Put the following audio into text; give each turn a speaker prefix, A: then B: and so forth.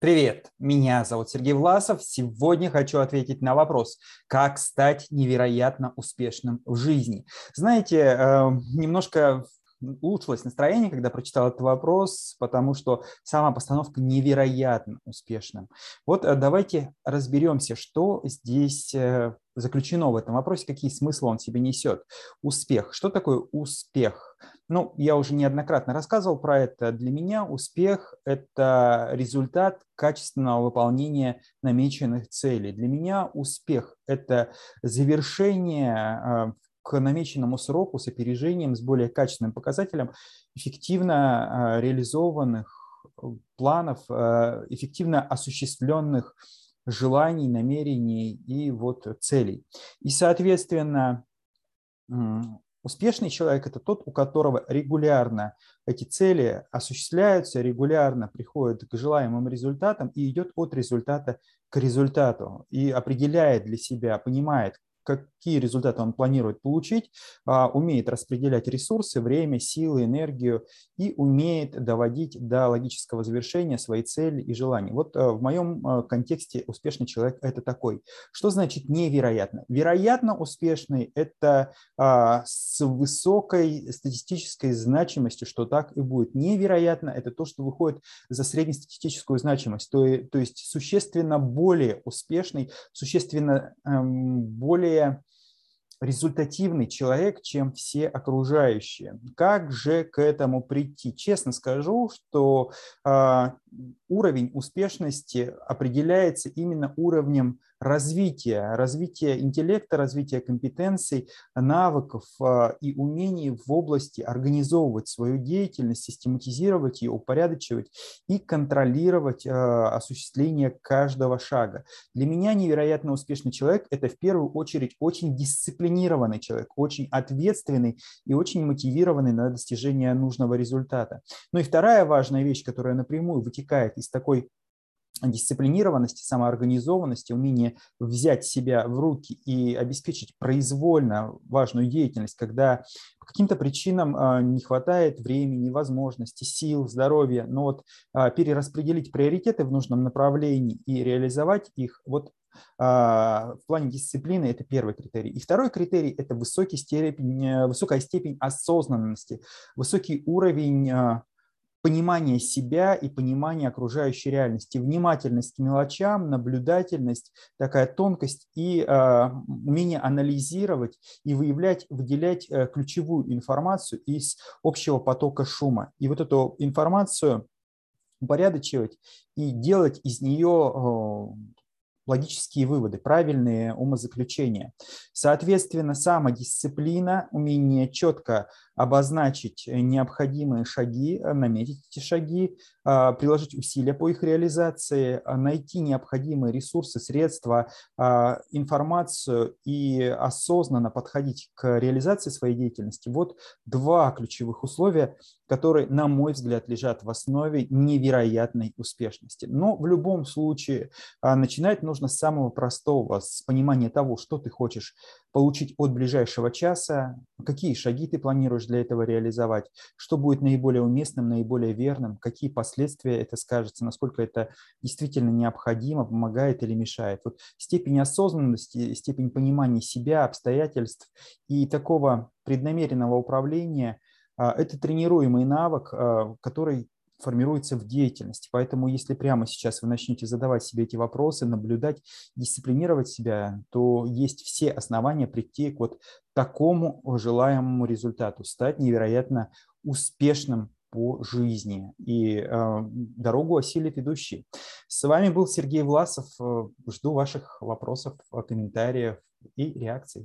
A: Привет, меня зовут Сергей Власов. Сегодня хочу ответить на вопрос, как стать невероятно успешным в жизни. Знаете, э, немножко улучшилось настроение, когда прочитал этот вопрос, потому что сама постановка невероятно успешна. Вот э, давайте разберемся, что здесь э, заключено в этом вопросе, какие смыслы он себе несет. Успех. Что такое успех? Ну, я уже неоднократно рассказывал про это. Для меня успех – это результат качественного выполнения намеченных целей. Для меня успех – это завершение э, к намеченному сроку с опережением, с более качественным показателем эффективно а, реализованных э, планов, э, эффективно осуществленных желаний, намерений и вот целей. И, соответственно, успешный человек – это тот, у которого регулярно эти цели осуществляются, регулярно приходит к желаемым результатам и идет от результата к результату и определяет для себя, понимает, какие результаты он планирует получить, а, умеет распределять ресурсы, время, силы, энергию и умеет доводить до логического завершения свои цели и желания. Вот а, в моем а, контексте успешный человек – это такой. Что значит невероятно? Вероятно успешный – это с высокой статистической значимостью, что так и будет. Невероятно – это то, что выходит за среднестатистическую значимость, то, то есть существенно более успешный, существенно эм, более более результативный человек, чем все окружающие. Как же к этому прийти? Честно скажу, что э, уровень успешности определяется именно уровнем развития, развития интеллекта, развития компетенций, навыков а, и умений в области организовывать свою деятельность, систематизировать ее, упорядочивать и контролировать а, осуществление каждого шага. Для меня невероятно успешный человек – это в первую очередь очень дисциплинированный человек, очень ответственный и очень мотивированный на достижение нужного результата. Ну и вторая важная вещь, которая напрямую вытекает из такой дисциплинированности, самоорганизованности, умение взять себя в руки и обеспечить произвольно важную деятельность, когда по каким-то причинам а, не хватает времени, возможностей, сил, здоровья, но вот а, перераспределить приоритеты в нужном направлении и реализовать их, вот а, в плане дисциплины это первый критерий. И второй критерий – это высокий степень, э, высокая степень осознанности, высокий уровень понимание себя и понимание окружающей реальности, внимательность к мелочам, наблюдательность, такая тонкость и э, умение анализировать и выявлять, выделять э, ключевую информацию из общего потока шума. И вот эту информацию упорядочивать и делать из нее логические выводы, правильные умозаключения. Соответственно, самодисциплина, умение четко обозначить необходимые шаги, наметить эти шаги, а, приложить усилия по их реализации, а, найти необходимые ресурсы, средства, а, информацию и осознанно подходить к реализации своей деятельности. Вот два ключевых условия, которые, на мой взгляд, лежат в основе невероятной успешности. Но в любом случае начинать нужно с самого простого, с понимания того, что ты хочешь получить от ближайшего часа, какие шаги ты планируешь для этого реализовать, что будет наиболее уместным, наиболее верным, какие последствия это скажется, насколько это действительно необходимо, помогает или мешает. Вот степень осознанности, степень понимания себя, обстоятельств и такого преднамеренного управления а, – это тренируемый навык, а, который формируется в деятельности. Поэтому если прямо сейчас вы начнете задавать себе эти вопросы, наблюдать, дисциплинировать себя, то есть все основания прийти к вот такому желаемому результату, стать невероятно успешным по жизни. И э, дорогу осилит идущий. С вами был Сергей Власов. Э, жду ваших вопросов, комментариев и реакций.